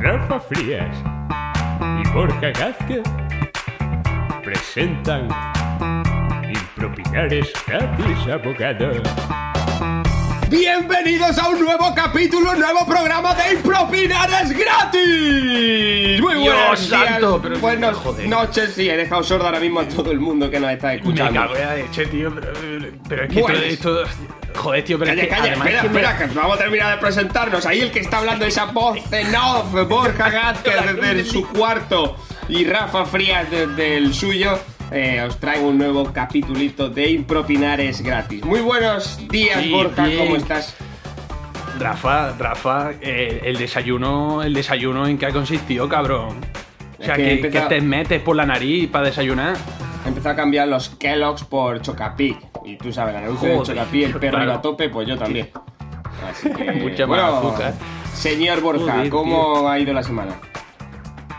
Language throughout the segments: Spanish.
Rafa Frías y Borja Gázquez presentan Impropinares gratis abogados. Bienvenidos a un nuevo capítulo, un nuevo programa de Impropinares gratis. Muy días, santo, pero- buenas joder. noches. Sí, he dejado sordo ahora mismo a todo el mundo que nos está Me escuchando. cago en la leche, tío. Pero, pero es que Bueno. esto, esto- Joder, tío, pero Calla, es que calla, además espera, es que me- espera, que vamos a terminar de presentarnos. Ahí el que está hablando esa voz en off, Borja Gázquez desde su cuarto y Rafa Frías desde el suyo. eh, os traigo un nuevo capitulito de Impropinares gratis. Muy buenos días, Sí, Borja, bien. ¿cómo estás? Rafa, Rafa, eh, el desayuno, el desayuno en qué ha consistido, cabrón. O sea, Es que que, he empezado- que te metes por la nariz para desayunar. He empezado a cambiar los Kellogg's por Chocapic. Y tú sabes, la anuncio de Joder, Chocapic, el perro claro. a tope, pues yo también. Así que, Mucha más azúcar. Señor Borja, Joder, ¿cómo ha ido la semana?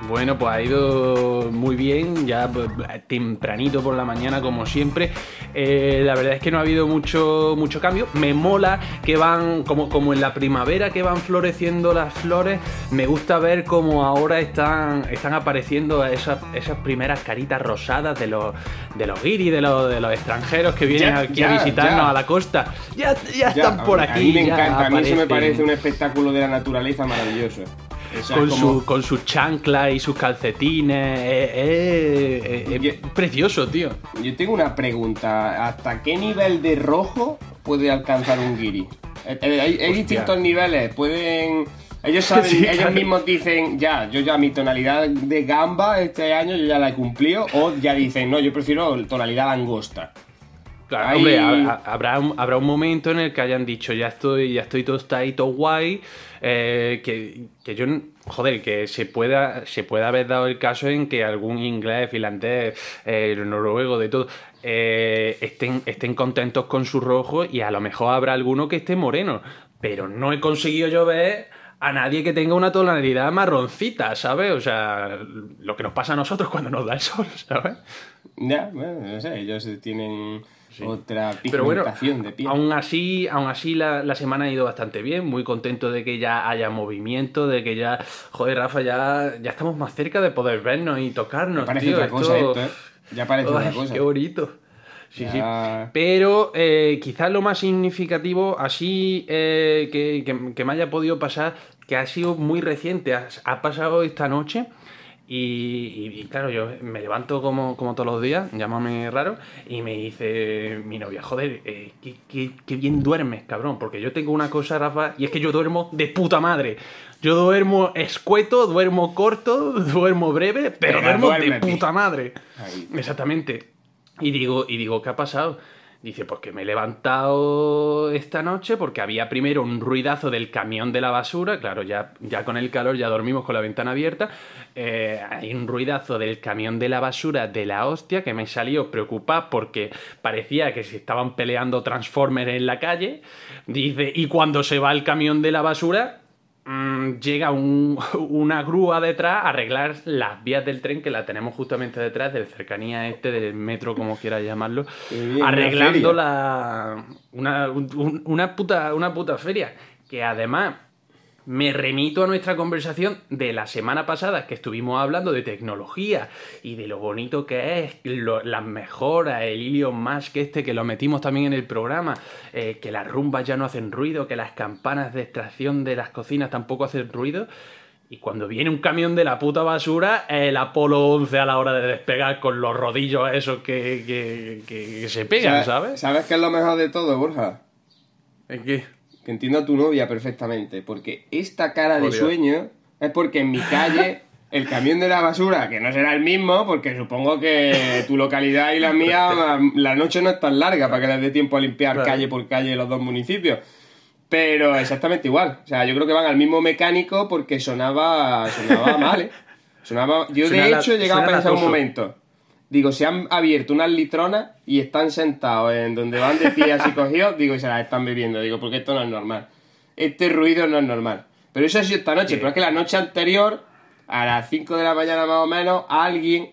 Bueno, pues ha ido muy bien, ya pues, tempranito por la mañana como siempre. Eh, la verdad es que no ha habido mucho, mucho cambio. Me mola que van, como, como en la primavera que van floreciendo las flores, me gusta ver cómo ahora están, están apareciendo esas, esas primeras caritas rosadas de los, de los guiris, de los, de los extranjeros que vienen Ya, aquí ya, a visitarnos ya. a la costa. Ya, ya están por aquí. A mí me encanta, a mí eso me parece un espectáculo de la naturaleza maravilloso. O sea, Con, como- su, con sus chanclas y sus calcetines. eh, eh, eh, eh, Yo- precioso, tío. Yo tengo una pregunta. ¿Hasta qué nivel de rojo puede alcanzar un guiri? Eh, eh, Hay, distintos niveles. Pueden. Ellos saben, Sí, ellos claro. mismos dicen, ya, yo ya mi tonalidad de gamba este año yo ya la he cumplido. O ya dicen, no, yo prefiero tonalidad langosta. Claro, Ahí- hombre, ha- ha- habrá un, habrá un momento en el que hayan dicho, ya estoy, ya estoy tostadito guay, eh, que, que yo, joder, que se pueda, se pueda haber dado el caso en que algún inglés, finlandés, eh, noruego, de todo, eh, estén, estén contentos con su rojo y a lo mejor habrá alguno que esté moreno, pero no he conseguido yo ver a nadie que tenga una tonalidad marroncita, ¿sabes? O sea, lo que nos pasa a nosotros cuando nos da el sol, ¿sabes? Ya, bueno, no sé, ellos tienen otra Pero bueno, pigmentación de piel. aún así, aún así la, la semana ha ido bastante bien, muy contento de que ya haya movimiento, de que ya, joder, Rafa, ya, ya estamos más cerca de poder vernos y tocarnos, parece tío, otra cosa esto- ¿eh? Ya parece otra cosa. Qué bonito. Sí, sí. Pero eh, quizás lo más significativo, así eh, que, que- que me haya podido pasar, que ha sido muy reciente, ha, ha pasado esta noche. Y, claro, yo me levanto como, como todos los días, llámame raro, y me dice mi novia, joder, eh, qué, qué- qué bien duermes, cabrón, porque yo tengo una cosa, Rafa, y es que yo duermo de puta madre. Yo duermo escueto, duermo corto, duermo breve, pero, duermo de puta madre. Ahí. Exactamente. Y digo, y digo, ¿qué ha pasado? Dice, pues que me he levantado esta noche porque había primero un ruidazo del camión de la basura, claro, ya, ya con el calor ya dormimos con la ventana abierta, eh, hay un ruidazo del camión de la basura de la hostia que me salió preocupado porque parecía que se estaban peleando Transformers en la calle, dice, y cuando se va el camión de la basura, mm, llega un- una grúa detrás a arreglar las vías del tren que la tenemos justamente detrás del cercanía este del metro como quieras llamarlo bien, arreglando la una, un- una puta una puta feria. Que además me remito a nuestra conversación de la semana pasada que estuvimos hablando de tecnología y de lo bonito que es, lo- las mejoras, el Elon Musk este que lo metimos también en el programa, eh, que las rumbas ya no hacen ruido, que las campanas de extracción de las cocinas tampoco hacen ruido. Y cuando viene un camión de la puta basura, el Apolo 11 a la hora de despegar con los rodillos esos que, que- que- que se pegan, ¿sabes? ¿Sabes qué es lo mejor de todo, Borja? ¿En qué? Que entiendo a tu novia perfectamente, porque esta cara de sueño es porque en mi calle el camión de la basura, que no será el mismo, porque supongo que tu localidad y la mía, la noche no es tan larga para que les dé tiempo a limpiar Claro. calle por calle los dos municipios. Pero exactamente igual. O sea, yo creo que van al mismo mecánico porque sonaba, sonaba mal, ¿eh? Sonaba... Yo de Suena la- hecho he llegado a pensar un momento. Digo, se han abierto unas litronas y están sentados en donde van de pie así cogidos, digo, y se las están bebiendo. Digo, porque esto no es normal. Este ruido no es normal. Pero eso ha sido esta noche, pero es que la noche anterior, a las 5 de la mañana más o menos, alguien,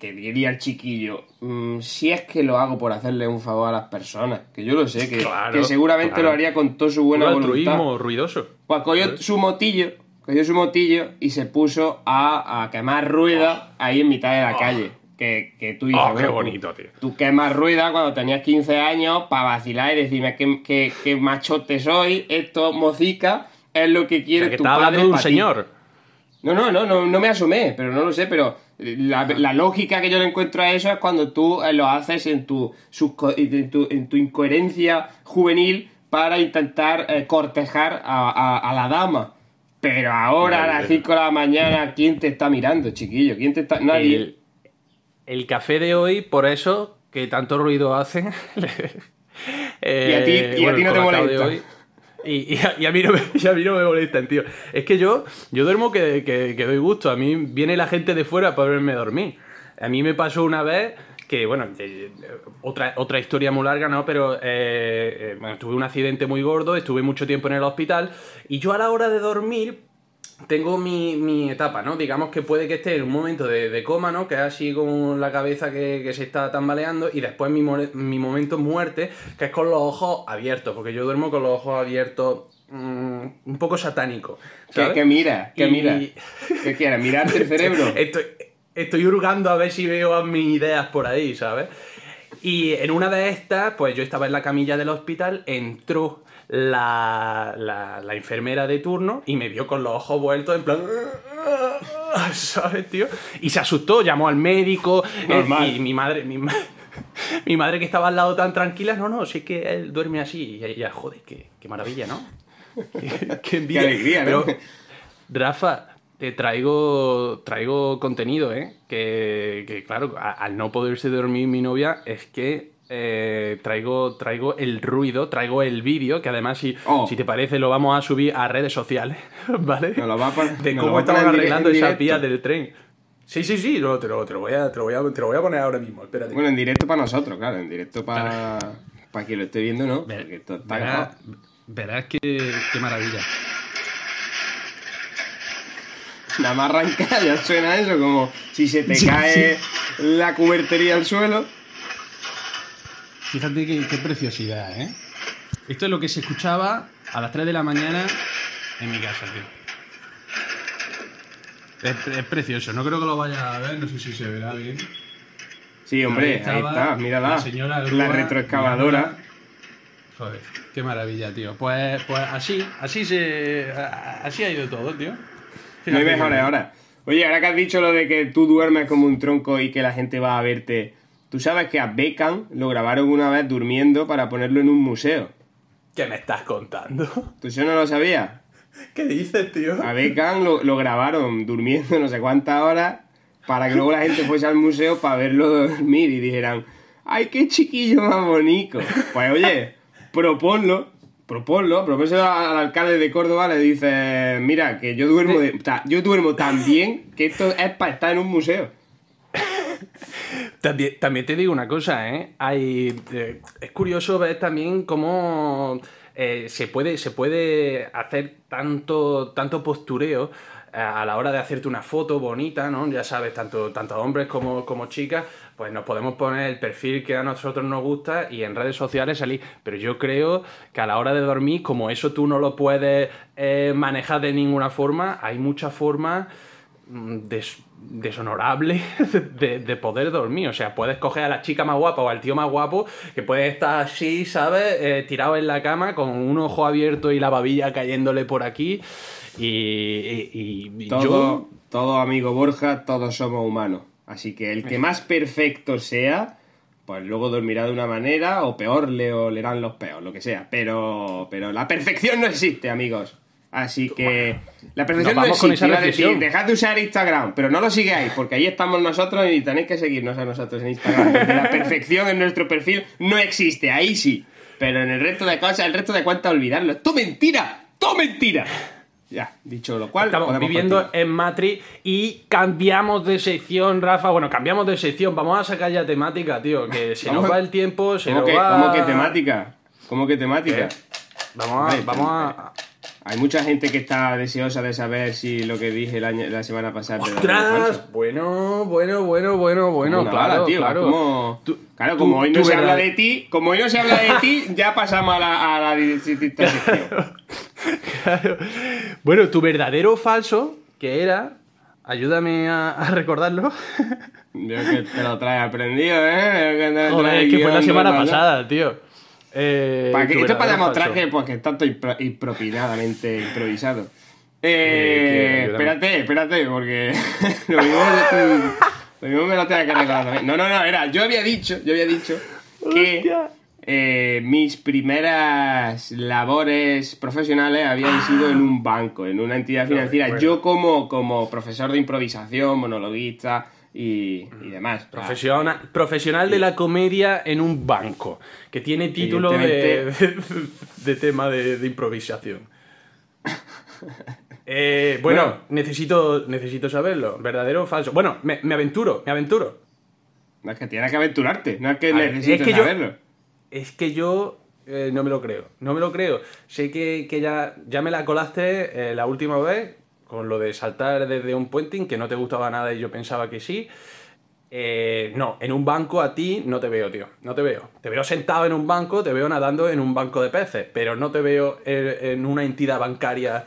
que diría el chiquillo, "Mm, si es que lo hago por hacerle un favor a las personas, que yo lo sé, que, Claro, que seguramente claro. lo haría con toda su buena Un voluntad. ruidoso. Pues cogió su motillo, cogió su motillo y se puso a, a quemar rueda ahí en mitad de la calle. Que, que tú dices, Oh, qué bueno, tú- bonito, tío. Tú quemas rueda cuando tenías 15 años para vacilar y decirme que, que, que machote soy, esto, mocica, es lo que O quiere sea, que tu está padre hablando de un señor. No, no, no, no, no me asomé, pero no lo sé, pero la, la lógica que yo le encuentro a eso es cuando tú eh, lo haces en tu, en tu, en tu incoherencia juvenil para intentar eh, cortejar a, a- a la dama. Pero ahora a las pero- 5 de la mañana, ¿quién te está mirando, chiquillo? ¿Quién te está...? Nadie. El, el café de hoy, por eso, que tanto ruido hace. Y a ti- y a ti no te molesta. y, y a, y a mí no me, y a mí no me molestan, tío. Es que yo, yo duermo que, que- que doy gusto. A mí viene la gente de fuera para verme dormir. A mí me pasó una vez que, bueno, eh, otra, otra historia muy larga, ¿no? Pero eh, eh, bueno, tuve un accidente muy gordo, estuve mucho tiempo en el hospital y yo a la hora de dormir tengo mi, mi etapa, ¿no? Digamos que puede que esté en un momento de, de coma, ¿no? Que es así con la cabeza que, que se está tambaleando y después mi, mi momento muerte, que es con los ojos abiertos, porque yo duermo con los ojos abiertos mm, un poco satánico. ¿Qué, ¿sabes? qué mira? ¿Qué Y- mira? ¿Qué quieres? ¿Mirarte el cerebro? Estoy, estoy hurgando a ver si veo mis ideas por ahí, ¿sabes? Y en una de estas, pues yo estaba en la camilla del hospital, entró la, la, la enfermera de turno y me vio con los ojos vueltos en plan... ¿Sabes, tío? Y se asustó, llamó al médico. eh, y mi madre... Mi, ma- mi madre que estaba al lado tan tranquila, no, no, sí que él duerme así. Y ella, joder, qué, qué maravilla, ¿no? qué, qué envidia. Qué alegría, ¿no? Pero, Rafa, te traigo, traigo contenido, ¿eh? Que, que, claro, a- al no poderse dormir mi novia, es que eh, traigo, traigo el ruido, traigo el vídeo, que además, si, Oh. si te parece, lo vamos a subir a redes sociales, ¿vale? Nos lo va a de cómo estaban arreglando directo. vías del tren. Sí, sí, sí, no, te, lo, te, lo voy a, te, lo voy a, te lo voy a poner ahora mismo, espérate. Bueno, en directo para nosotros, claro, en directo para para quien lo esté viendo, ¿no? Porque esto está grabado. verás que, qué maravilla. Nada más arrancar ya suena eso, como si se te Sí, cae la cubertería al suelo. Fíjate qué, qué preciosidad, ¿eh? Esto es lo que se escuchaba a las 3 de la mañana en mi casa, tío. Es, es precioso, no creo que lo vaya a ver, no sé si se verá bien. Sí, hombre, ahí, estaba está, mírala. la señora La, grúa retroexcavadora. Joder, qué maravilla, tío. Pues, pues así, así se. Así ha ido todo, tío. No Fíjate hay que- mejores ahora. Oye, ahora que has dicho lo de que tú duermes como un tronco y que la gente va a verte, tú sabes que a Beckham lo grabaron una vez durmiendo para ponerlo en un museo. ¿Qué me estás contando? ¿Tú eso no lo sabías? ¿Qué dices, tío? A Beckham lo, lo grabaron durmiendo no sé cuántas horas para que luego la gente fuese al museo para verlo dormir y dijeran, ¡ay, qué chiquillo más bonito! Pues oye, proponlo, proponlo, propónselo al alcalde de Córdoba, le dices, mira, que yo duermo, de, yo duermo tan bien que esto es para estar en un museo. También, también te digo una cosa, ¿eh? Hay, eh, es curioso ver también cómo eh, se, puede, se puede hacer tanto, tanto postureo eh, a la hora de hacerte una foto bonita, ¿no? Ya sabes, tanto, tanto hombres como, como chicas, pues nos podemos poner el perfil que a nosotros nos gusta y en redes sociales salir. Pero yo creo que a la hora de dormir, como eso tú no lo puedes manejar de ninguna forma, hay muchas formas mm, des- deshonorable de, de poder dormir. O sea, puedes coger a la chica más guapa o al tío más guapo que puede estar así, ¿sabes? Eh, tirado en la cama con un ojo abierto y la babilla cayéndole por aquí. Y, y- y Todo, yo... todo amigo Borja, todos somos humanos. Así que el que más perfecto sea, pues luego dormirá de una manera, o peor le olerán los peos, lo que sea. Pero, pero la perfección no existe, amigos. Así que la perfección Nos no vamos con existe. esa Iba a decir, dejad de usar Instagram, pero no lo sigáis, porque ahí estamos nosotros y tenéis que seguirnos a nosotros en Instagram. porque la perfección en nuestro perfil no existe, ahí sí. Pero en el resto de cosas, el resto de cuentas, olvidarlo. ¡Todo mentira! ¡Todo mentira! Ya, dicho lo cual, Estamos viviendo continuar. en Matrix y cambiamos de sección, Rafa. Bueno, cambiamos de sección. Vamos a sacar ya temática, tío. Que se nos va el tiempo, se ¿Cómo nos que, va... cómo que temática? ¿Cómo que temática? ¿Qué? Vamos a... Vamos a... Hay mucha gente que está deseosa de saber si lo que dije el año- la semana pasada. ¡Ostras! Bueno, bueno, bueno, bueno, bueno, una claro, bala, tío, claro. como- Tú- claro, tú- como hoy no se habla de ti, como hoy no se habla de ti, ya pasamos a la, a la sección. Claro. Bueno, tu verdadero o falso, que era, ayúdame a, a recordarlo. Veo que te lo traes aprendido, ¿eh? Veo que te lo Joder, es que fue la semana pasada, tío. Eh, Esto es para demostrar falso. que, pues, que está todo impro- impropinadamente improvisado. Eh, Eh, que- espérate, espérate, porque lo mismo, lo mismo me lo tengo que también. No, no, no, era, yo había dicho, yo había dicho que eh, mis primeras labores profesionales habían sido en un banco, en una entidad financiera. Yo como, como profesor de improvisación, monologuista y, y demás. Profesional, profesional de la comedia en un banco, que tiene título de, de tema de, de improvisación. Eh, bueno, Bueno. necesito, necesito saberlo, verdadero o falso. Bueno, me, me aventuro, me aventuro. No es que tienes que aventurarte, no es que A ver, necesites es que yo- saberlo. Es que yo eh, no me lo creo, no me lo creo. Sé que, que ya, ya me la colaste eh, la última vez con lo de saltar desde un puenting, que no te gustaba nada y yo pensaba que sí. Eh, no, en un banco a ti no te veo, tío. No te veo. Te veo sentado en un banco, te veo nadando en un banco de peces, pero no te veo en, una entidad bancaria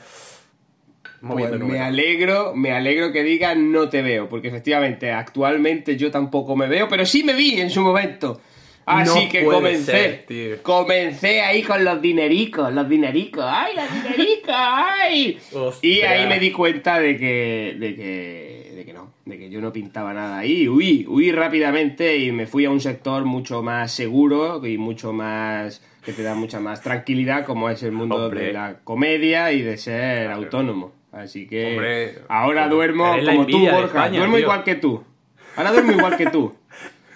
moviendo Pues me alegro, me alegro que digas no te veo, porque efectivamente actualmente yo tampoco me veo, pero sí me vi en su momento. Así No que comencé, ser, tío. comencé ahí con los dinericos, los dinericos, ay, los dinericos, ay. Y ahí me di cuenta de que, de que, de que no, de que yo no pintaba nada ahí. Huí, huí rápidamente y me fui a un sector mucho más seguro y mucho más que te da mucha más tranquilidad, como es el mundo Hombre. de la comedia y de ser autónomo. Así que Hombre, ahora duermo como tú, Borja. España, duermo tío. igual que tú. Ahora duermo igual que tú.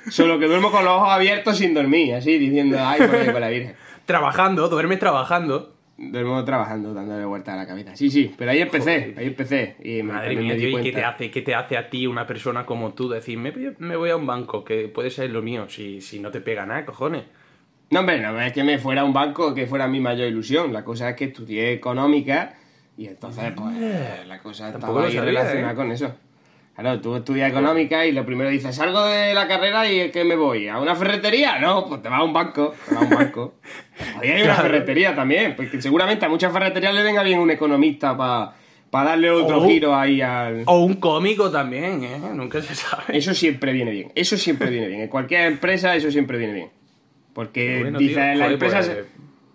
Solo que duermo con los ojos abiertos sin dormir, así diciendo, ay, por ahí, por la Virgen. Trabajando, duermes trabajando. Duermo trabajando, dándole vuelta a la cabeza. Sí, sí, pero ahí empecé, Joder. ahí empecé. Y me, Madre mía, me tío, ¿y qué te, hace, qué te hace a ti una persona como tú decir, me, me voy a un banco, que puede ser lo mío, si, si no te pega nada, cojones? No, hombre, no es que me fuera a un banco que fuera mi mayor ilusión. La cosa es que estudié económica y entonces, pues, la cosa estaba ahí relacionada ¿eh? con eso. Claro, tú estudias económica y lo primero dices, salgo de la carrera y ¿qué me voy? ¿A una ferretería? No, pues te vas a un banco. Te vas a un banco. Podría ir a una ferretería también, porque seguramente a muchas ferreterías le venga bien un economista para darle otro giro ahí al... O un cómico también, ¿eh? Nunca se sabe. Eso siempre viene bien, eso siempre viene bien. En cualquier empresa eso siempre viene bien. Porque Bueno, dices, la empresa pues, se,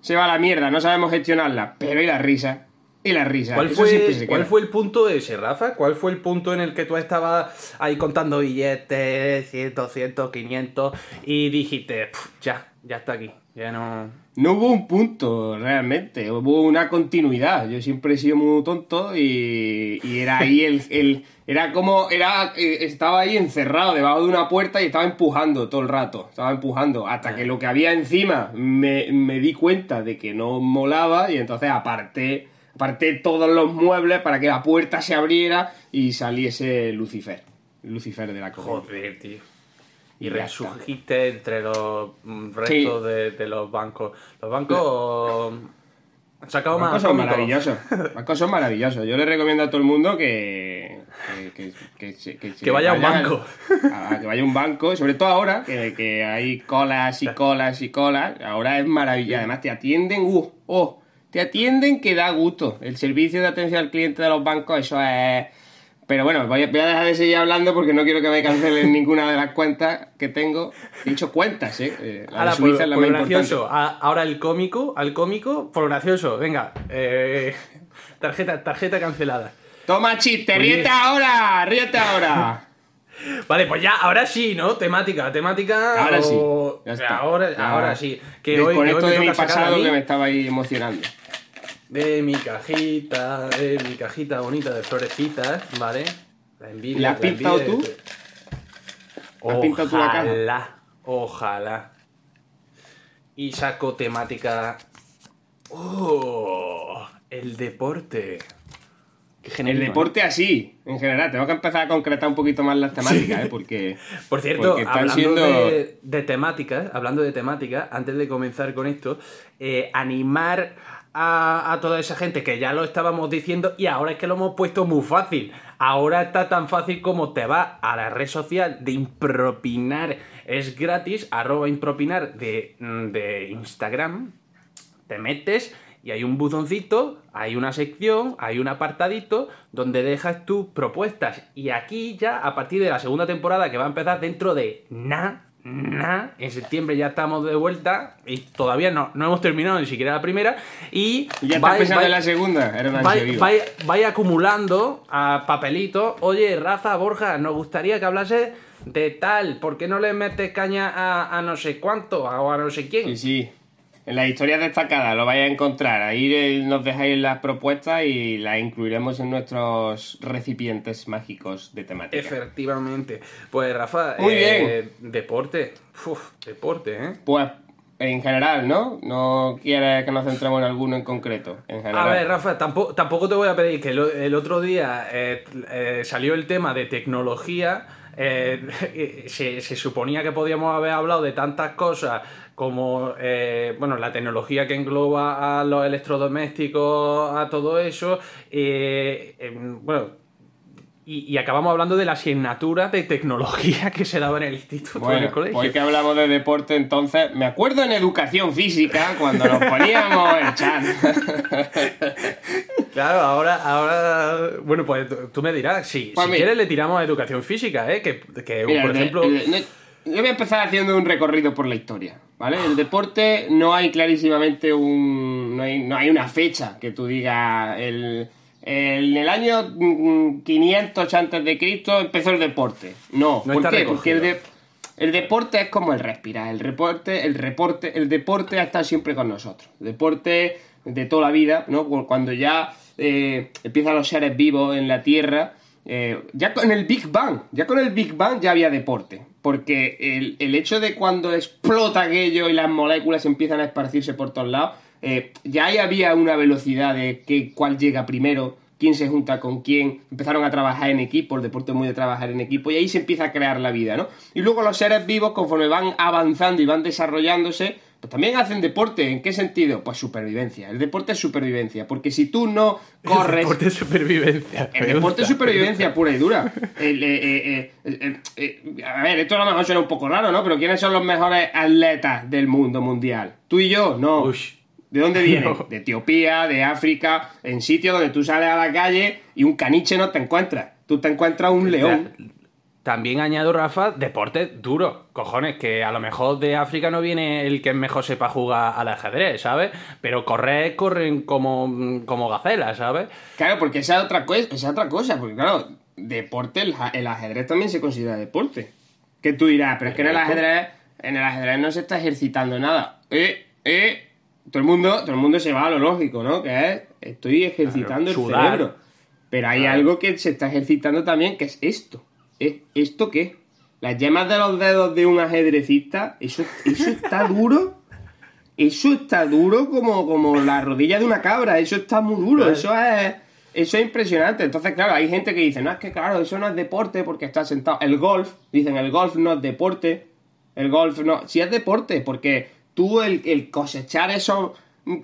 se va a la mierda, no sabemos gestionarla. Pero y la risa, y la risa. ¿Cuál fue, ¿Cuál fue el punto ese, Rafa? ¿Cuál fue el punto en el que tú estabas ahí contando billetes, 100, 200, 500 y dijiste, "Pf, ya, ya está aquí, ya no... No hubo un punto realmente, hubo una continuidad. Yo siempre he sido muy tonto y, y era ahí el, el- Era como. Era, eh, estaba ahí encerrado debajo de una puerta y estaba empujando todo el rato. Estaba empujando. Hasta que lo que había encima me, me di cuenta de que no molaba y entonces aparté, aparté todos los muebles para que la puerta se abriera y saliese Lucifer. Lucifer de la comedia. Joder, tío. Y Y ya resurgiste entre los mm, restos de, de los bancos. Los bancos han sacado Los más bancos son cómicos. maravillosos. Los bancos son maravillosos. Yo le recomiendo a todo el mundo que. Que, vaya a un banco. A, a que vaya a un banco, sobre todo ahora, que, que hay colas y colas y colas. Ahora es maravilloso. Además, te atienden. Uh, oh, te atienden que da gusto. El servicio de atención al cliente de los bancos, eso es. Pero bueno, voy a, dejar de seguir hablando porque no quiero que me cancelen ninguna de las cuentas que tengo. He dicho cuentas, ¿eh? Eh, La Ahora, por, Suiza es la por más importante. gracioso. Ahora el cómico, al cómico, por gracioso. Venga, eh, tarjeta, tarjeta cancelada. Toma chiste, ríete ahora, ríete ahora. Vale, pues ya, ahora sí, ¿no? Temática, temática. Ahora sí. o- Ya está. Ahora, Ya. ahora sí. Que hoy, que hoy me de mi pasado que me estaba ahí emocionando. De mi cajita, de mi cajita bonita de florecitas, ¿vale? La envidia. ¿La has pintado tú? de- ¿La has pintado tú la caja? Ojalá, ojalá. Y saco temática. ¡Oh! El deporte. El deporte así, en general. Tengo que empezar a concretar un poquito más las temáticas, ¿eh? Porque. Por cierto, porque están hablando siendo- de, de temáticas, hablando de temáticas, antes de comenzar con esto, eh, animar a, toda esa gente que ya lo estábamos diciendo y ahora es que lo hemos puesto muy fácil. Ahora está tan fácil como te va a la red social de impropinar, es gratis, arroba impropinar de, de Instagram, te metes y hay un buzoncito, hay una sección, hay un apartadito donde dejas tus propuestas. Y aquí ya, a partir de la segunda temporada que va a empezar dentro de nada, en septiembre ya estamos de vuelta y todavía no, no hemos terminado ni siquiera la primera. Y Ya está vais- vais- la segunda. Era una Vai, ansia viva. vai- vai acumulando a papelitos. Oye, Rafa, Borja, nos gustaría que hablase de tal. ¿Por qué no le metes caña a, a no sé cuánto o a no sé quién? Sí, sí. En las historias destacadas lo vais a encontrar. Ahí eh, nos dejáis las propuestas y las incluiremos en nuestros recipientes mágicos de temática. Efectivamente. Pues Rafa, Muy eh, deporte. Uf, deporte, ¿eh? Pues en general, ¿no? No quieres que nos centremos en alguno en concreto. En general. A ver, Rafa, tampoco, tampoco te voy a pedir que el, el otro día eh, eh, salió el tema de tecnología. eh, se, se suponía que podíamos haber hablado de tantas cosas como eh, bueno la tecnología que engloba a los electrodomésticos, a todo eso. eh, em, bueno, y, y acabamos hablando de la asignatura de tecnología que se daba en el instituto, en el Bueno, colegio. hoy que hablamos de deporte, entonces, me acuerdo en educación física cuando nos poníamos el chat. Claro, ahora, ahora, bueno, pues tú- me dirás, sí, Pues si mira. quieres le tiramos a educación física, ¿eh? Que, que, Mira, por de- ejemplo, de- yo voy a empezar haciendo un recorrido por la historia, ¿vale? El deporte no hay clarísimamente un... no hay, no hay una fecha que tú digas... El, el- en el año mm, 500 antes de Cristo empezó el deporte. No, No ¿por qué? recogido. Porque el, de- el deporte es como el respirar. El reporte, el reporte, el deporte ha estado siempre con nosotros. El deporte de toda la vida, ¿no? Cuando ya eh, empiezan los seres vivos en la Tierra, eh, ya con el Big Bang, ya con el Big Bang ya había deporte. Porque el, el hecho de cuando explota aquello y las moléculas empiezan a esparcirse por todos lados, eh, ya ahí había una velocidad de que, cuál llega primero, quién se junta con quién, empezaron a trabajar en equipo, el deporte es muy de trabajar en equipo, y ahí se empieza a crear la vida, ¿no? Y luego los seres vivos, conforme van avanzando y van desarrollándose, pues también hacen deporte. ¿En qué sentido? Pues supervivencia. El deporte es supervivencia, porque si tú no corres... deporte de supervivencia. El deporte es supervivencia pura y dura. El, eh, eh, eh, a ver, esto a lo mejor suena un poco raro, ¿no? Pero ¿quiénes son los mejores atletas del mundo mundial? ¿Tú y yo? No. Ush. ¿De dónde vienen? No. De Etiopía, de África, en sitios donde tú sales a la calle y un caniche no te encuentras. Tú te encuentras un león. También añado, Rafa, deporte duro. Cojones, que a lo mejor de África no viene el que mejor sepa jugar al ajedrez, ¿sabes? Pero correr, corren como, como gacelas, ¿sabes? Claro, porque esa es otra, cosa, esa es otra cosa. Porque claro, deporte, el, el ajedrez también se considera deporte. Que tú dirás, pero es que en el ajedrez, en el ajedrez no se está ejercitando nada. Eh, eh, todo el mundo, todo el mundo se va a lo lógico, ¿no? Que es, estoy ejercitando el sudar. cerebro. Pero hay Claro. algo que se está ejercitando también, que es esto. ¿Es ¿Esto qué? Las yemas de los dedos de un ajedrecista, eso, eso está duro. Eso está duro como, como la rodilla de una cabra, eso está muy duro, eso es, eso es impresionante. Entonces, claro, hay gente que dice, no, es que claro, eso no es deporte porque está sentado. El golf, dicen, el golf no es deporte, el golf no, sí es deporte, porque tú el, el cosechar eso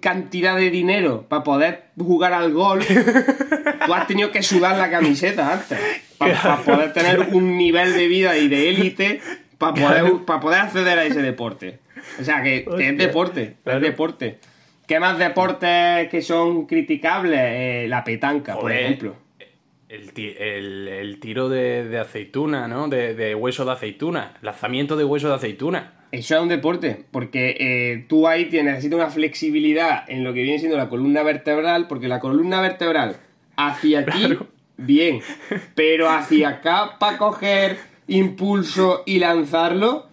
cantidad de dinero para poder jugar al golf, tú has tenido que sudar la camiseta antes, para poder tener un nivel de vida y de élite, para poder, pa poder acceder a ese deporte. O sea, que, es deporte, es deporte. ¿Qué más deportes que son criticables? Eh, la petanca, por ejemplo. El, ti- el- el tiro de, de aceituna, ¿no? De, de hueso de aceituna. Lanzamiento de hueso de aceituna. Eso es un deporte, porque eh, tú ahí tienes, necesitas una flexibilidad en lo que viene siendo la columna vertebral, porque la columna vertebral hacia aquí, Claro. bien, pero hacia acá para coger impulso y lanzarlo,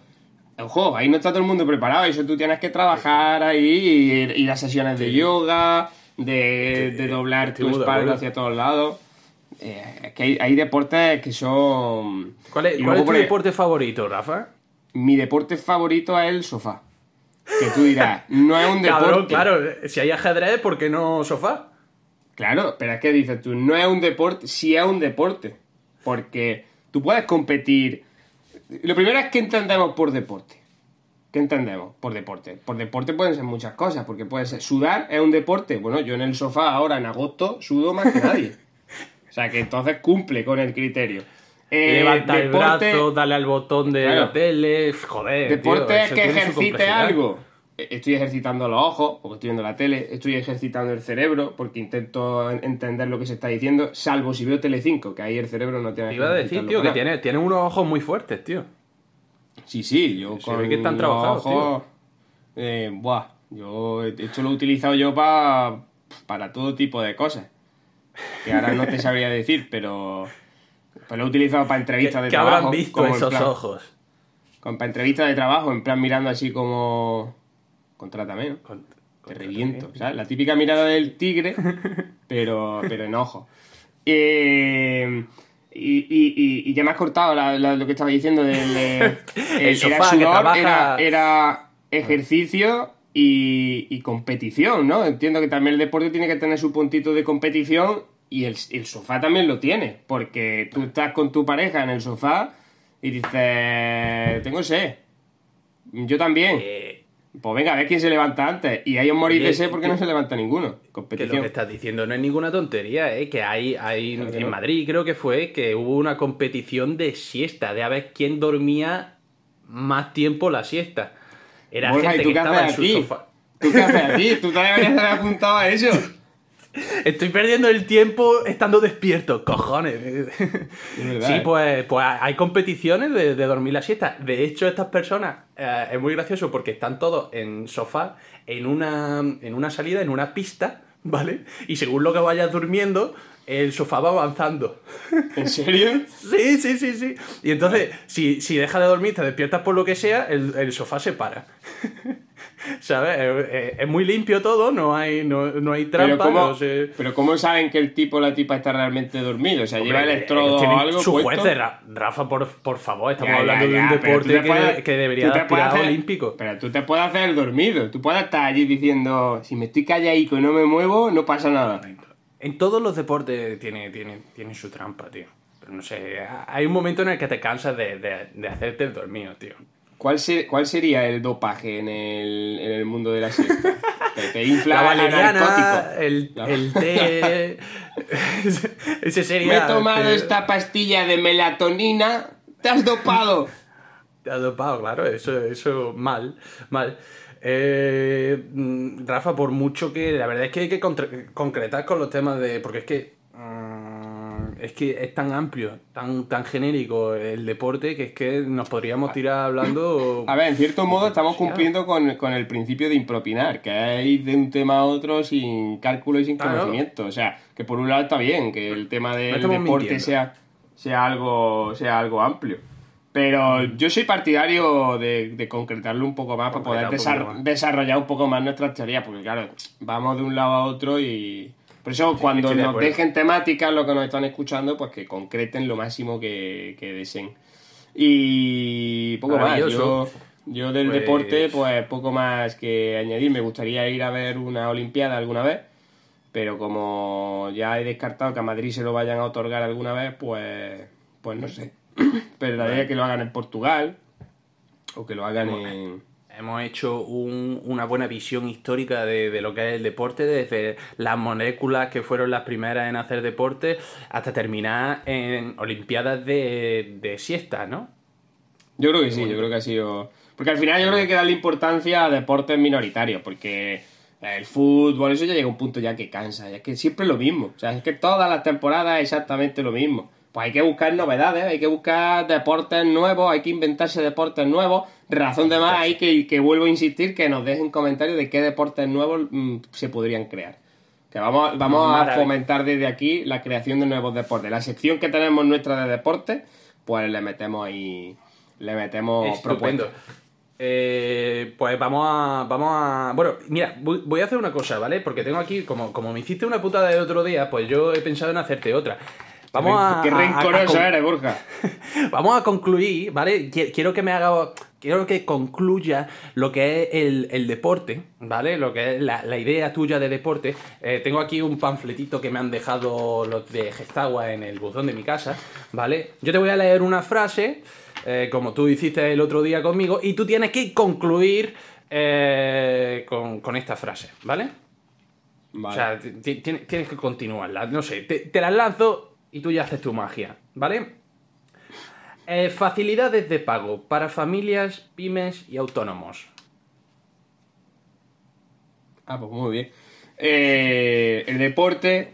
ojo, ahí no está todo el mundo preparado, eso tú tienes que trabajar ahí, y, y las sesiones de yoga, de, de doblar tu espalda hacia todos lados. Eh, es que hay, hay deportes que son... ¿Cuál es, cuál es tu deporte favorito, Rafa? mi deporte favorito es el sofá. Que tú dirás, no es un deporte. Cabrón, claro. Si hay ajedrez, ¿por qué no sofá? Claro, pero es que dices tú, no es un deporte, sí es un deporte. Porque tú puedes competir. Lo primero es que entendemos por deporte. ¿Qué entendemos por deporte? Por deporte pueden ser muchas cosas, porque puede ser sudar es un deporte. Bueno, yo en el sofá ahora en agosto sudo más que nadie. O sea que entonces cumple con el criterio. Eh, Levanta el brazo, dale al botón de Claro. la tele. Joder. Deporte tío, que ejercite algo. estoy ejercitando los ojos, porque estoy viendo la tele, estoy ejercitando el cerebro, porque intento en- entender lo que se está diciendo, salvo si veo Telecinco, que ahí el cerebro no tiene Te iba a decir, tío, que para tiene, tiene unos ojos muy fuertes, tío. Sí, sí, yo Se con ve que están los trabajados, ojos, eh, buah, yo esto lo he utilizado yo pa- para todo tipo de cosas. Que ahora no te sabría decir, pero pues lo he utilizado para ¿Qué, entrevistas de qué trabajo. habrán visto como esos plan- ojos? con- para entrevistas de trabajo, en plan mirando así como contrátame, ¿no? Con- Te reviento, ¿sabes? La típica mirada del tigre, pero, pero en ojo. Eh, y, y, y- y ya me has cortado la- la- lo que estaba diciendo del... de- El era sofá que sudor, trabaja- era, era ejercicio y, y competición, ¿no? Entiendo que también el deporte tiene que tener su puntito de competición y el, el sofá también lo tiene, porque tú estás con tu pareja en el sofá y dices, tengo sed. Yo también. Eh, Pues venga, a ver quién se levanta antes. Y ahí os morís de sed porque que- no se levanta ninguno. que lo Competición. que estás diciendo no es ninguna tontería, ¿eh? Que hay, hay Claro que en no. Madrid creo que fue que hubo una competición de siesta, de a ver quién dormía más tiempo la siesta. Era Borja, gente ¿y tú que qué estaba en haces su aquí? sofá. ¿Tú qué haces aquí? Tú te deberías haber apuntado a eso. Estoy perdiendo el tiempo estando despierto, cojones. verdad, sí, ¿eh? pues, pues hay competiciones de, de dormir la siesta. De hecho, estas personas eh, es muy gracioso porque están todos en sofá, en una, en una salida, en una pista, ¿vale? Y según lo que vayas durmiendo, el sofá va avanzando. ¿En serio? Sí, sí, sí, sí. Y entonces, si, si dejas de dormir, te despiertas por lo que sea, el, el sofá se para. ¿Sabes? Es, muy limpio todo, no hay, no, no hay Pero trampa, ¿cómo, no sé... pero ¿cómo saben que el tipo o la tipa está realmente dormido? O sea, lleva Hombre, electrodo o algo su juez, Ra- Rafa, por, por favor, estamos Ya, ya, hablando de un pero deporte te que, puedes- que debería a hacer- olímpico. Pero tú te puedes hacer el dormido. Tú puedes estar allí diciendo, si me estoy calladico y no me muevo, no pasa nada. En todos los deportes tiene, tiene, tiene su trampa, tío. Pero no sé, hay un momento en el que te cansas de, de, de hacerte el dormido, tío. ¿Cuál, se- ¿Cuál sería el dopaje en el, en el mundo de la siesta? Te, te infla La valeriana, narcótico. el, La- el té... Ese sería... Me he tomado te- esta pastilla de melatonina. ¡Te has dopado! Te has dopado, claro, eso, eso mal, mal. Eh, mm, Rafa, por mucho que la verdad es que hay que concretar con los temas de. Porque es que. mm, es que es tan amplio, tan, tan genérico el deporte que es que nos podríamos tirar hablando. A ver, en cierto modo estamos cumpliendo con, con el principio de impropinar, que es ir de un tema a otro sin cálculo y sin Claro. conocimiento. O sea, que por un lado está bien que el tema del deporte mintiendo. sea, sea, algo, sea algo amplio. Pero yo soy partidario de, de concretarlo un poco más para poder más. desarrollar un poco más nuestras teorías, porque claro, vamos de un lado a otro y... Por eso cuando de nos dejen temáticas, lo que nos están escuchando, pues que concreten lo máximo que, que deseen. Y poco más. Yo, yo del Pues- deporte, pues poco más que añadir. Me gustaría ir a ver una Olimpiada alguna vez, pero como ya he descartado que a Madrid se lo vayan a otorgar alguna vez, pues, pues no sé. Pero la idea es que lo hagan en Portugal o que lo hagan en... Hemos hecho un- una buena visión histórica de, de lo que es el deporte, desde las moléculas que fueron las primeras en hacer deporte hasta terminar en Olimpiadas de, de siesta, ¿no? Yo creo que sí, yo creo que ha sido... Porque al final yo creo que hay que darle importancia a deportes minoritarios, porque el fútbol, eso ya llega a un punto ya que cansa, ya es que siempre es lo mismo. O sea, es que todas las temporadas es exactamente lo mismo. Pues hay que buscar novedades, hay que buscar deportes nuevos, hay que inventarse deportes nuevos. Razón de más hay que, que vuelvo a insistir que nos dejen comentarios de qué deportes nuevos mm, se podrían crear. Que vamos, vamos a fomentar desde aquí la creación de nuevos deportes. La sección que tenemos nuestra de deportes, pues le metemos ahí, le metemos Estupendo. propuestas. Eh, pues vamos a, vamos a... Bueno, mira, voy, voy a hacer una cosa, ¿vale? Porque tengo aquí, como, como me hiciste una putada el otro día, pues yo he pensado en hacerte otra. Vamos a... Qué rencoroso eres, Borja. Vamos a concluir, ¿vale? Qui- Quiero que me haga. Quiero que concluya lo que es el, el deporte, ¿vale? Lo que es la, la idea tuya de deporte. Eh, tengo aquí un panfletito que me han dejado los de Gestagua en el buzón de mi casa, ¿vale? Yo te voy a leer una frase, eh, como tú hiciste el otro día conmigo, y tú tienes que concluir eh, con, con esta frase, ¿vale? Vale. O sea, ti- ti- tienes tienes que continuarla. No sé, te, te las lanzo y tú ya haces tu magia, ¿vale? Eh, facilidades de pago para familias, pymes y autónomos. Ah, pues muy bien. Eh, el deporte.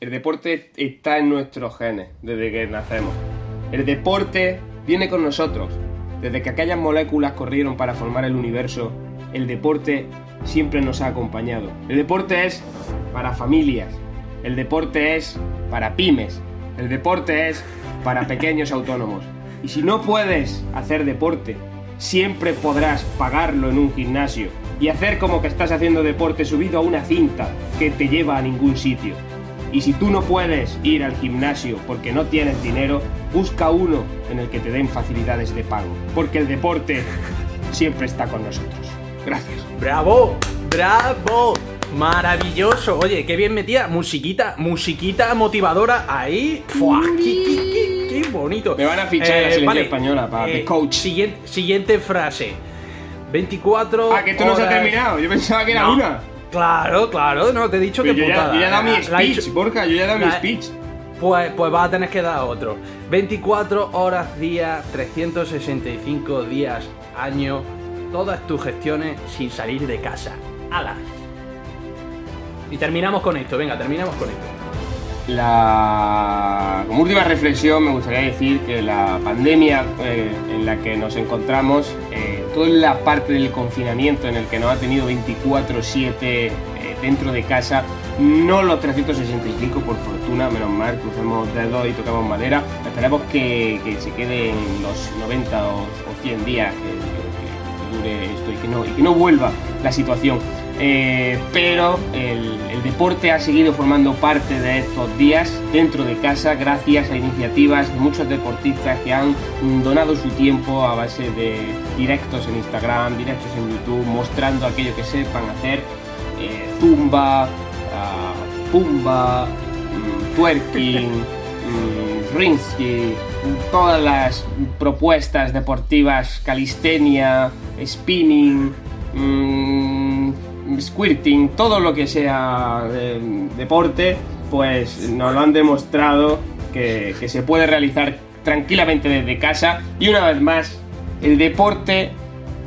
El deporte está en nuestros genes desde que nacemos. El deporte viene con nosotros. Desde que aquellas moléculas corrieron para formar el universo, el deporte siempre nos ha acompañado. El deporte es para familias. El deporte es para pymes. El deporte es para pequeños autónomos. Y si no puedes hacer deporte, siempre podrás pagarlo en un gimnasio y hacer como que estás haciendo deporte subido a una cinta que te lleva a ningún sitio. Y si tú no puedes ir al gimnasio porque no tienes dinero, busca uno en el que te den facilidades de pago. Porque el deporte siempre está con nosotros. Gracias. ¡Bravo! ¡Bravo! Maravilloso. Oye, qué bien metida. Musiquita, musiquita motivadora ahí. ¡Fua! ¡Qué, qué, qué- qué bonito! Me van a fichar en la selección española para de coach. Siguiente, siguiente frase. 24 Ah, que esto no se ha horas- terminado. Yo pensaba que era No. una. Claro, claro, no, te he dicho Pero que yo, ya, putada. yo ya he dado mi speech, hecho- Borja. Yo ya he dado mi speech. Pues, pues vas a tener que dar otro. 24 horas día, 365 días año, todas tus gestiones sin salir de casa. ¡Hala! Y terminamos con esto, venga, terminamos con esto. La... Como última reflexión me gustaría decir que la pandemia eh, en la que nos encontramos, eh, toda la parte del confinamiento en el que nos ha tenido 24/7 eh, dentro de casa, no los 365 por fortuna, menos mal, crucemos dedos y tocamos madera, esperemos que, que se queden los 90 o, o 100 días que, que- que dure esto y que no, y que no vuelva la situación. Eh, pero el, el deporte ha seguido formando parte de estos días dentro de casa gracias a iniciativas de muchos deportistas que han donado su tiempo a base de directos en Instagram, directos en YouTube, mostrando aquello que sepan hacer, eh, zumba, ah, pumba, mm, twerking, mm, rinsky, todas las propuestas deportivas, calistenia, spinning, mm, squirting, todo lo que sea eh, deporte, pues nos lo han demostrado que, que se puede realizar tranquilamente desde casa y una vez más, el deporte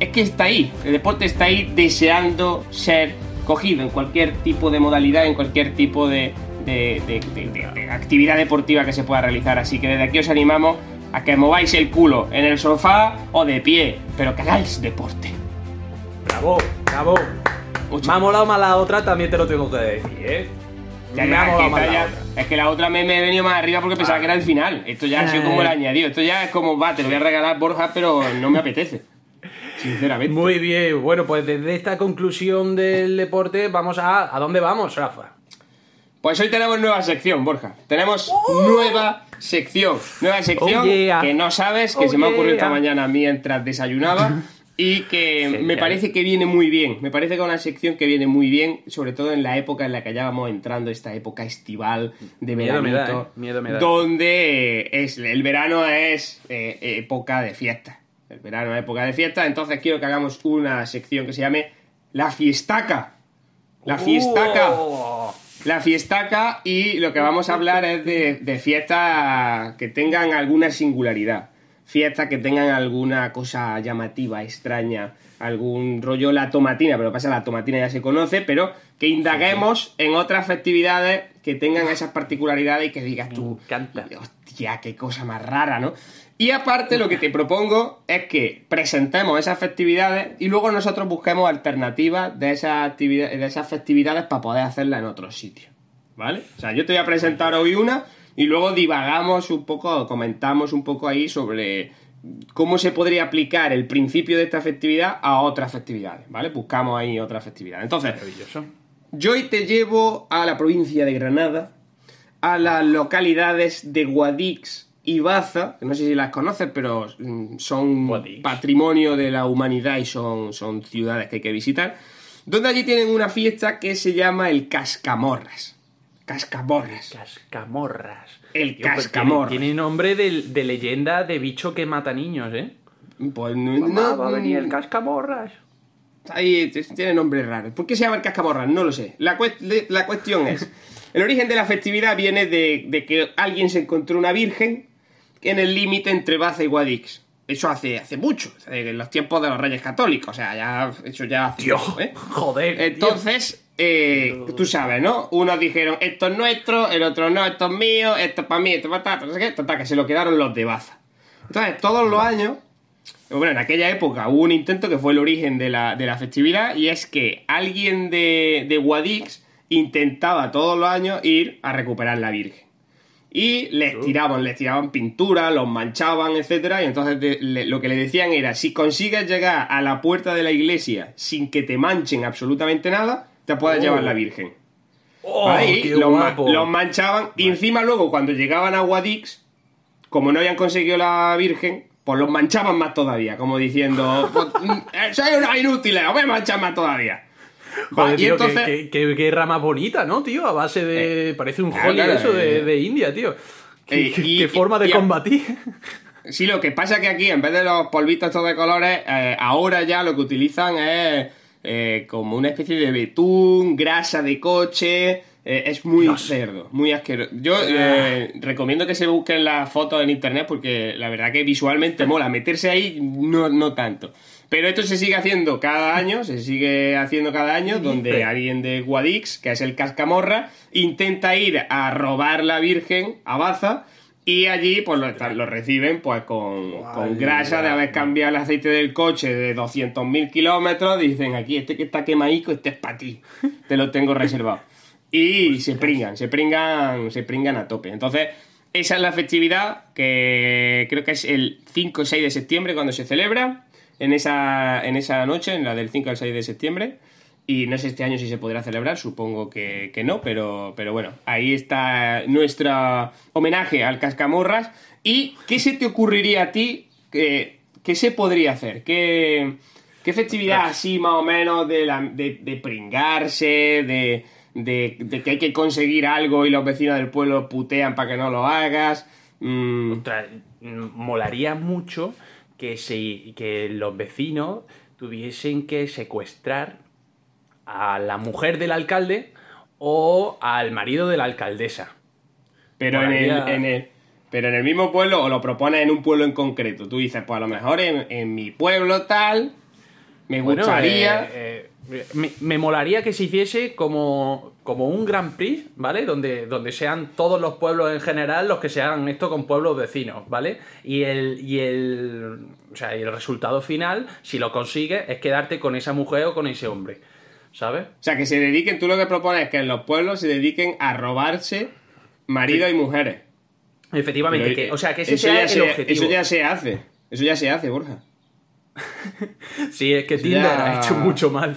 es que está ahí, el deporte está ahí deseando ser cogido en cualquier tipo de modalidad, en cualquier tipo de, de- de- de- de- de actividad deportiva que se pueda realizar. Así que desde aquí os animamos a que mováis el culo en el sofá o de pie, pero que hagáis deporte. ¡Bravo! ¡Bravo! Mucho. Me ha molado más la otra, también te lo tengo que decir, ¿eh? Ya, me ya, ha molado más esta la ya- otra. es que la otra me, me he venido más arriba porque pensaba que era el final. Esto ya ha sido como el añadido. Esto ya es como, va, te lo voy a regalar, Borja, pero no me apetece. Sinceramente. Muy bien, bueno, pues desde esta conclusión del deporte, vamos a. ¿A dónde vamos, Rafa? Pues hoy tenemos nueva sección, Borja. Tenemos nueva sección. Nueva sección Oh, yeah. que no sabes, que Oh, se me ha ocurrido esta yeah. mañana mientras desayunaba. Y que me Genial. parece que viene muy bien. Me parece que es una sección que viene muy bien, sobre todo en la época en la que ya vamos entrando, esta época estival de Miedo me da, veranito, ¿eh? Miedo me da. donde eh, es, el verano es eh, época de fiesta. El verano es época de fiesta, entonces quiero que hagamos una sección que se llame La Fiestaca. La Fiestaca. Oh. La fiestaca y lo que vamos a hablar es de, de fiestas que tengan alguna singularidad. Fiestas que tengan alguna cosa llamativa, extraña, algún rollo la tomatina, pero lo que pasa la tomatina ya se conoce, pero que indaguemos en otras festividades que tengan esas particularidades y que digas tú, Me hostia, qué cosa más rara, ¿no? Y aparte lo que te propongo es que presentemos esas festividades y luego nosotros busquemos alternativas de esas, actividades, de esas festividades para poder hacerlas en otros sitios. ¿Vale? O sea, yo te voy a presentar hoy una y luego divagamos un poco, comentamos un poco ahí sobre cómo se podría aplicar el principio de esta festividad a otras festividades, ¿vale? Buscamos ahí otras festividades. Entonces, Maravilloso. yo hoy te llevo a la provincia de Granada, a las localidades de Guadix y Baza, no sé si las conoces, pero mm, son Guadix. patrimonio de la humanidad y son, son ciudades que hay que visitar, donde allí tienen una fiesta que se llama el Cascamorras. Cascamorras. Cascamorras. El Tío, pues cascamorras. Tiene, tiene nombre de, de leyenda de bicho que mata niños, ¿eh? Pues no, Mamá, no- va a venir el cascamorras. Ahí tiene nombres raros. ¿Por qué se llama el cascaborras? No lo sé. La, cuest- le- la cuestión es: el origen de la festividad viene de, de que alguien se encontró una virgen en el límite entre Baza y Guadix. eso hace, hace mucho, en los tiempos de los reyes católicos, o sea, ya, eso ya hace Dios, mucho, ¿eh? joder. Entonces, eh, tú sabes, ¿no? Unos dijeron, esto es nuestro, el otro no, esto es mío, esto es para mí, esto es para no sé qué, total, que se lo quedaron los de Baza. Entonces, todos los años, bueno, en aquella época hubo un intento que fue el origen de la, de la festividad, y es que alguien de, de Guadix intentaba todos los años ir a recuperar la Virgen. Y les tiraban, les tiraban pintura, los manchaban, etcétera, y entonces de- le- lo que le decían era, si consigues llegar a la puerta de la iglesia sin que te manchen absolutamente nada, te puedes Oh. llevar la Virgen. Oh, Ahí los, ma- guapo. los manchaban, y encima luego cuando llegaban a Guadix, como no habían conseguido la Virgen, pues los manchaban más todavía, como diciendo, pues, mm, eh, sois unos inútiles, os voy a manchar más todavía. Va, Joder, y tío, entonces... qué, qué- qué guerra más bonita, ¿no, tío? A base de. parece un claro, eso de, eh. de India, tío. Qué, Eh, qué- y- qué forma de y- combatir. Sí, lo que pasa es que aquí, en vez de los polvitos estos de colores, eh, ahora ya lo que utilizan es eh, como una especie de betún, grasa de coche. eh, es muy Dios. cerdo, muy asqueroso. Yo eh, recomiendo que se busquen las fotos en internet porque la verdad que visualmente mola. Meterse ahí no, no tanto. Pero esto se sigue haciendo cada año, se sigue haciendo cada año, donde alguien de Guadix, que es el cascamorra, intenta ir a robar la Virgen a Baza y allí pues lo, lo reciben pues con, con grasa de haber cambiado el aceite del coche de 200.000 kilómetros. Dicen aquí, este que está quemaico, este es para ti. Te lo tengo reservado. Y se pringan, se pringan, se pringan a tope. Entonces, esa es la festividad que creo que es el 5 o 6 de septiembre cuando se celebra. En esa, en esa noche, en la del 5 al 6 de septiembre. Y no sé este año si se podrá celebrar, supongo que, que no, pero, pero bueno, ahí está nuestro homenaje al Cascamorras. ¿Y qué se te ocurriría a ti? que ¿Qué se podría hacer? ¿Qué, qué festividad así más o menos de, la- de, de pringarse, de, de, que hay que conseguir algo y los vecinos del pueblo putean para que no lo hagas? Mm, Ostras, mm, molaría mucho que, se, que los vecinos tuviesen que secuestrar a la mujer del alcalde o al marido de la alcaldesa. Pero en el, en el- pero en el mismo pueblo o lo propones en un pueblo en concreto. Tú dices, pues a lo mejor en, en mi pueblo tal, me Bueno, gustaría... eh, eh, me, me molaría que se hiciese como, como un Grand Prix, ¿vale? Donde, donde sean todos los pueblos en general los que se hagan esto con pueblos vecinos, ¿vale? Y el, y el, o sea, y el resultado final, si lo consigues, es quedarte con esa mujer o con ese hombre, ¿sabes? O sea, que se dediquen, tú lo que propones es que en los pueblos se dediquen a robarse maridos y mujeres. Efectivamente, Pero, que, o sea, que ese eso sea el se- objetivo. Eso ya se hace. Eso ya se hace, Borja. Sí, es que Eso Tinder ya- ha hecho mucho mal.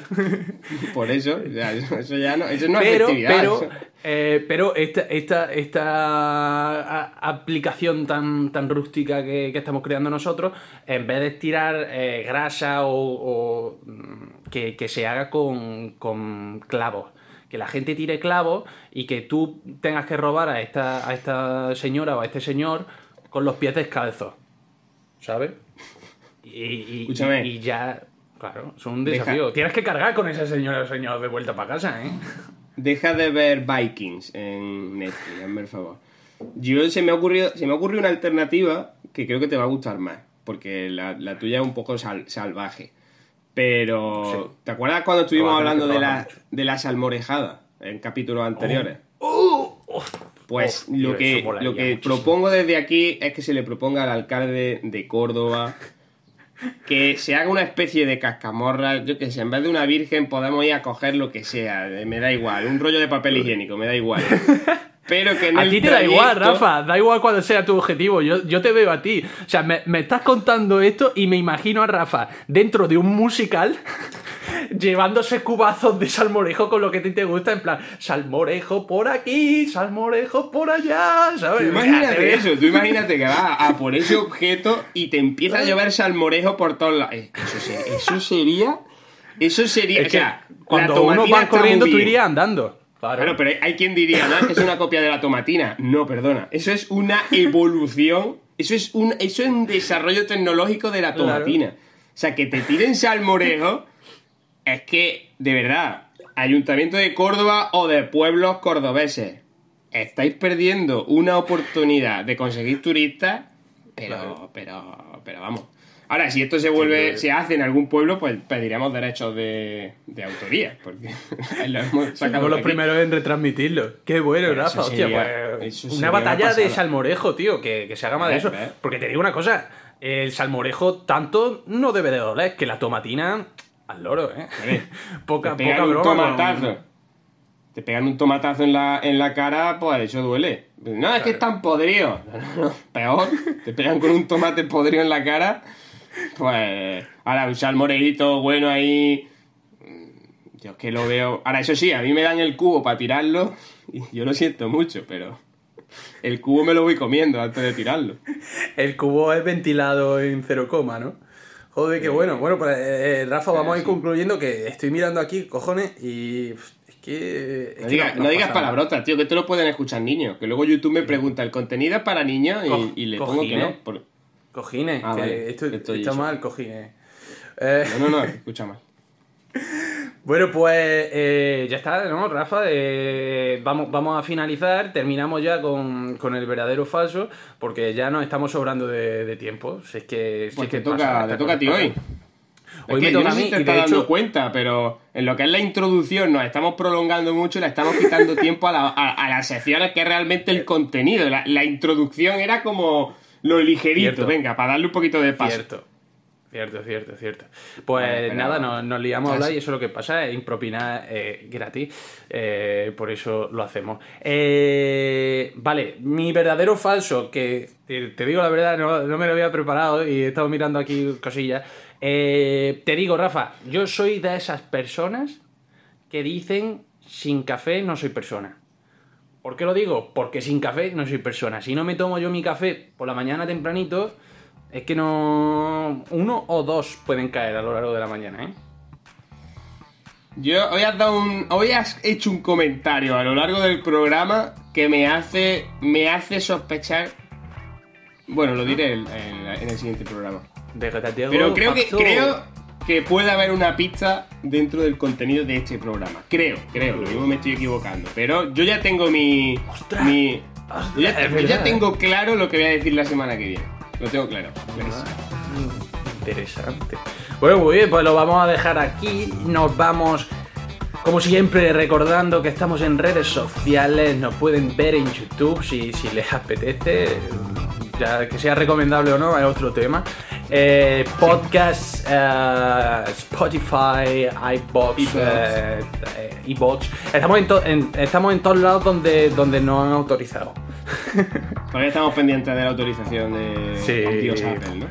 Por eso, eso, ya no, eso no es pero, festividad. pero, eh, pero esta, esta, esta aplicación tan, tan rústica que, que estamos creando nosotros, en vez de tirar eh, grasa o, o, mm, que, que se haga con, con clavos. Que la gente tire clavos y que tú tengas que robar a esta, a esta señora o a este señor con los pies descalzos. ¿Sabes? Y, y- Escúchame. y ya. Claro, es un Deja- desafío. Tienes que cargar con esa señora o señor de vuelta para casa, ¿eh? Deja de ver Vikings en Netflix, hazme el favor. Yo se me ha ocurrido, se me ha ocurrido una alternativa que creo que te va a gustar más, porque la, la tuya es un poco sal- salvaje. Pero, ¿te acuerdas cuando estuvimos Lo hablando de, la, de la salmorejada en capítulos anteriores? Pues Oh, lo tío, que, lo que muchísimo. propongo desde aquí es que se le proponga al alcalde de Córdoba que se haga una especie de cascamorra, yo que sé, en vez de una virgen podemos ir a coger lo que sea, eh, me da igual, un rollo de papel higiénico, me da igual. Pero que en A ti te da igual, Rafa, da igual cuál sea tu objetivo, yo, yo te veo a ti. O sea, me, me estás contando esto y me imagino a Rafa dentro de un musical llevándose cubazos de salmorejo con lo que a ti te gusta, en plan, salmorejo por aquí, salmorejo por allá, ¿sabes? Tú imagínate eso, tú imagínate que vas a por ese objeto y te empieza a llover salmorejo por todos lados. Eso, se- eso sería. Eso sería. Es o sea, cuando uno va corriendo, tú irías andando. Claro. Claro, pero hay quien diría, ¿no? Que es una copia de la tomatina. No, perdona. Eso es una evolución. Eso es un, eso es un desarrollo tecnológico de la Claro. tomatina. O sea, que te tiren salmorejo es que, de verdad, Ayuntamiento de Córdoba o de pueblos cordobeses, estáis perdiendo una oportunidad de conseguir turistas, pero, pero, pero vamos. Ahora, si esto se vuelve, se hace en algún pueblo, pues pediremos derechos de, de autoría, porque lo hemos sacado Somos los primeros en retransmitirlo. Qué bueno, Pero Rafa. eso Hostia, sería- pues, una batalla una de salmorejo, tío, que, que se haga más de eso. Porque te digo una cosa, el salmorejo tanto no debe de doler, que la tomatina al loro, ¿eh? Poca, te poca pegan un broma. tomatazo. con- Te pegan un tomatazo en la, en la cara, pues eso duele. No, es que están podridos. No, no, no. Peor, te pegan con un tomate podrido en la cara. Pues ahora un salmorejito bueno ahí. mm, Yo es que lo veo. Ahora, eso sí, a mí me dan el cubo para tirarlo. Y yo lo siento mucho, pero. El cubo me lo voy comiendo antes de tirarlo. El cubo es ventilado en cero coma, ¿no? Joder, qué bueno. Bueno, pues eh, Rafa, vamos a ir concluyendo que estoy mirando aquí, cojones, y es que... es No, que no digas palabrotas, tío, que esto lo pueden escuchar niños. Que luego YouTube me pregunta, ¿el contenido es para niños? Y, y le pongo que no. por- Cojines, Ah, que vale. esto está mal, cojines. Eh, No, no, no, escucha mal. Bueno, pues eh, ya está, ¿no, Rafa? Eh, vamos, vamos a finalizar, terminamos ya con, con el verdadero falso, porque ya nos estamos sobrando de, de tiempo. Si es que, si Pues es que te toca, pasa, te toca a ti hoy. Es Hoy que me yo toca no a sé si te estás dando hecho- cuenta, pero en lo que es la introducción nos estamos prolongando mucho y le estamos quitando tiempo a, la- a- a las secciones que es realmente el contenido. La, la introducción era como lo ligerito, Cierto. venga, para darle un poquito de paso. Cierto. Cierto, cierto, cierto. Pues nada, nos, nos liamos a hablar y eso es lo que pasa, es impropinar eh, gratis, eh, por eso lo hacemos. Eh, vale, mi verdadero falso, que te, te digo la verdad, no, no me lo había preparado y he estado mirando aquí cosillas. Eh, te digo, Rafa, yo soy de esas personas que dicen sin café no soy persona. ¿Por qué lo digo? Porque sin café no soy persona. Si no me tomo yo mi café por la mañana tempranito, es que no. Uno o dos pueden caer a lo largo de la mañana, ¿eh? Yo hoy has dado un, hoy has hecho un comentario a lo largo del programa que me hace, me hace sospechar. Bueno, lo diré en, en- en el siguiente programa. Pero creo que creo que puede haber una pista dentro del contenido de este programa. Creo, creo, lo mismo me estoy equivocando. Pero yo ya tengo mi. Ostras. mi Ostras, yo, ya, yo tengo claro lo que voy a decir la semana que viene. Lo tengo claro. clarísimo. Interesante. Bueno, muy bien, pues lo vamos a dejar aquí. Nos vamos, como siempre, recordando que estamos en redes sociales. Nos pueden ver en YouTube si, si les apetece. Ya que sea recomendable o no, es otro tema. Eh, podcast, eh, Spotify, iBox, iVoox. eh, eh. Estamos en, to- en- estamos en todos lados donde, donde nos han autorizado. Todavía estamos pendientes de la autorización de Sí. Apple, ¿no?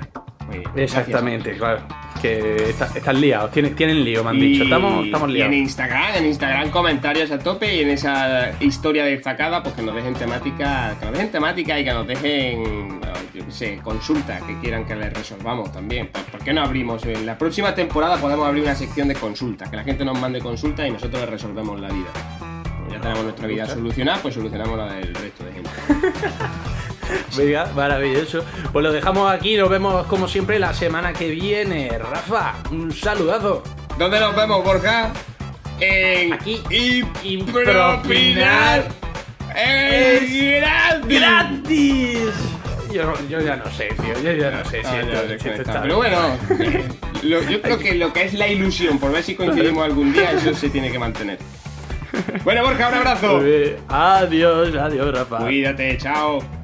Muy bien, gracias. Exactamente, claro. Que está- están liados, tienen, tienen lío, me han Y- dicho. Estamos, estamos y en liados. Instagram, en Instagram comentarios a tope y en esa historia destacada, pues que nos dejen temática, que nos dejen temática y que nos dejen, yo qué sé, consultas que quieran que les resolvamos también. ¿Por qué no abrimos? En la próxima temporada podemos abrir una sección de consultas, que la gente nos mande consultas y nosotros les resolvemos la vida. Como ya tenemos nuestra vida solucionada, pues solucionamos la del resto de gente. Venga, maravilloso. Pues lo dejamos aquí, nos vemos como siempre la semana que viene. Rafa, un saludazo. ¿Dónde nos vemos, Borja? En Aquí. Impropinar es gratis. ¡Gratis! Yo, yo ya no sé, tío. Yo ya no sé si Ah, esto, ya, si esto desconectado. está Pero bueno, lo- yo creo que lo que es la ilusión, por ver si coincidimos algún día, eso se tiene que mantener. Bueno, Borja, un abrazo. Adiós, adiós, Rafa. Cuídate, chao.